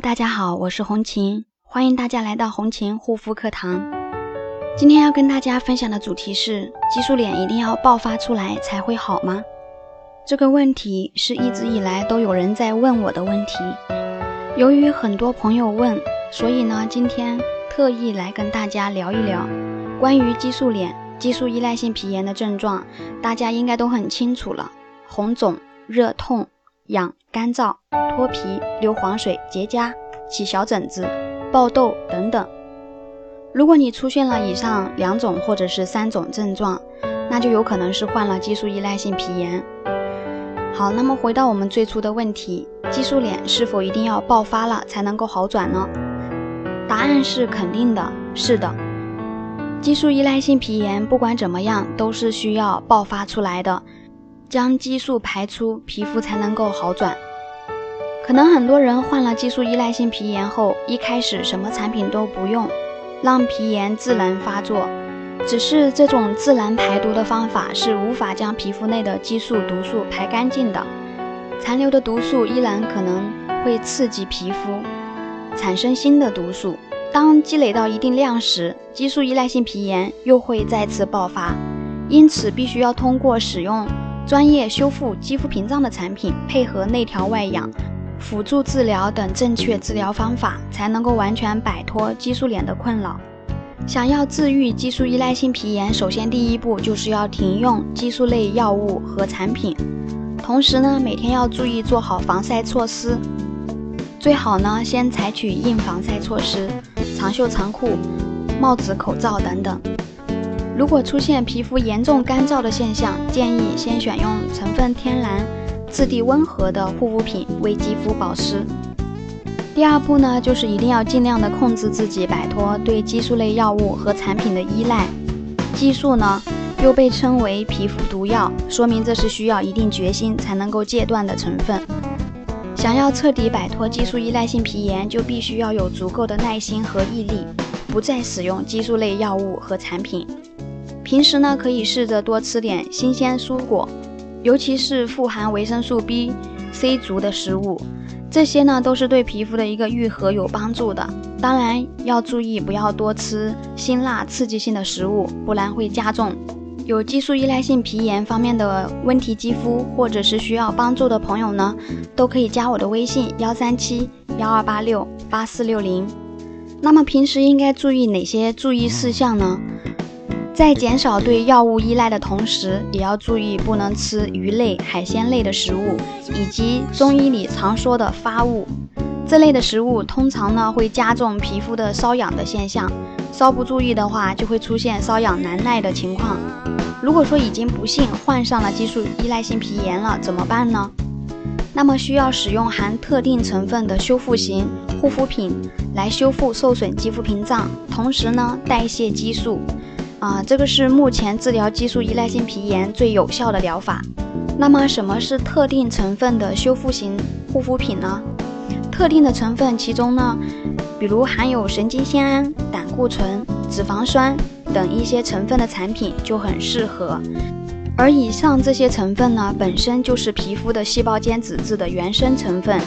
大家好，我是红琴，欢迎大家来到红琴护肤课堂。今天要跟大家分享的主题是：激素脸一定要爆发出来才会好吗？这个问题是一直以来都有人在问我的问题。由于很多朋友问，所以呢，今天特意来跟大家聊一聊关于激素脸、激素依赖性皮炎的症状，大家应该都很清楚了：红肿、热痛、痒、干燥。脱皮、流黄水、结痂、起小疹子、爆痘等等。如果你出现了以上两种或者是三种症状，那就有可能是患了激素依赖性皮炎。好，那么回到我们最初的问题，激素脸是否一定要爆发了才能够好转呢？答案是肯定的，是的。激素依赖性皮炎不管怎么样都是需要爆发出来的，将激素排出，皮肤才能够好转。可能很多人患了激素依赖性皮炎后，一开始什么产品都不用，让皮炎自然发作。只是这种自然排毒的方法是无法将皮肤内的激素毒素排干净的，残留的毒素依然可能会刺激皮肤，产生新的毒素。当积累到一定量时，激素依赖性皮炎又会再次爆发。因此，必须要通过使用专业修复肌肤屏障的产品，配合内调外养。辅助治疗等正确治疗方法，才能够完全摆脱激素脸的困扰。想要治愈激素依赖性皮炎，首先第一步就是要停用激素类药物和产品，同时呢，每天要注意做好防晒措施，最好呢先采取硬防晒措施，长袖长裤、帽子、口罩等等。如果出现皮肤严重干燥的现象，建议先选用成分天然。质地温和的护肤品为肌肤保湿。第二步呢，就是一定要尽量的控制自己，摆脱对激素类药物和产品的依赖。激素呢，又被称为皮肤毒药，说明这是需要一定决心才能够戒断的成分。想要彻底摆脱激素依赖性皮炎，就必须要有足够的耐心和毅力，不再使用激素类药物和产品。平时呢，可以试着多吃点新鲜蔬果。尤其是富含维生素 B、C 族的食物，这些呢都是对皮肤的一个愈合有帮助的。当然要注意，不要多吃辛辣刺激性的食物，不然会加重。有激素依赖性皮炎方面的问题肌肤，或者是需要帮助的朋友呢，都可以加我的微信幺三七幺二八六八四六零。那么平时应该注意哪些注意事项呢？在减少对药物依赖的同时，也要注意不能吃鱼类、海鲜类的食物，以及中医里常说的发物。这类的食物通常呢会加重皮肤的瘙痒的现象，稍不注意的话，就会出现瘙痒难耐的情况。如果说已经不幸患上了激素依赖性皮炎了，怎么办呢？那么需要使用含特定成分的修复型护肤品来修复受损肌肤屏障，同时呢代谢激素。啊，这个是目前治疗激素依赖性皮炎最有效的疗法。那么，什么是特定成分的修复型护肤品呢？特定的成分，其中呢，比如含有神经酰胺、胆固醇、脂肪酸等一些成分的产品就很适合。而以上这些成分呢，本身就是皮肤的细胞间脂质的原生成分。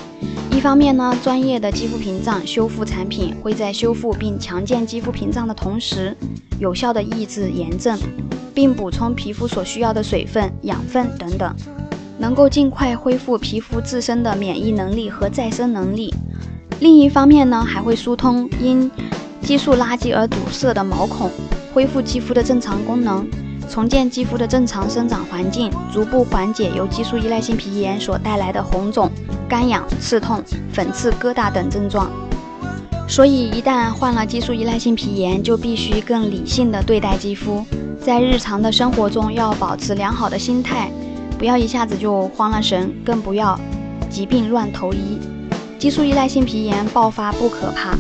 一方面呢，专业的肌肤屏障修复产品会在修复并强健肌肤屏障的同时，有效的抑制炎症，并补充皮肤所需要的水分、养分等等，能够尽快恢复皮肤自身的免疫能力和再生能力。另一方面呢，还会疏通因激素垃圾而堵塞的毛孔，恢复肌肤的正常功能。重建肌肤的正常生长环境，逐步缓解由激素依赖性皮炎所带来的红肿、干痒、刺痛、粉刺、疙瘩等症状。所以，一旦患了激素依赖性皮炎，就必须更理性的对待肌肤，在日常的生活中要保持良好的心态，不要一下子就慌了神，更不要疾病乱投医。激素依赖性皮炎爆发不可怕，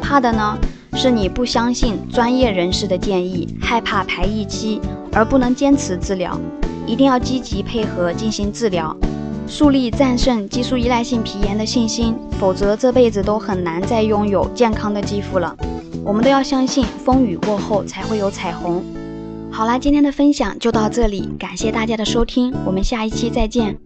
怕的呢是你不相信专业人士的建议，害怕排异期。而不能坚持治疗，一定要积极配合进行治疗，树立战胜激素依赖性皮炎的信心，否则这辈子都很难再拥有健康的肌肤了。我们都要相信，风雨过后才会有彩虹。好啦，今天的分享就到这里，感谢大家的收听，我们下一期再见。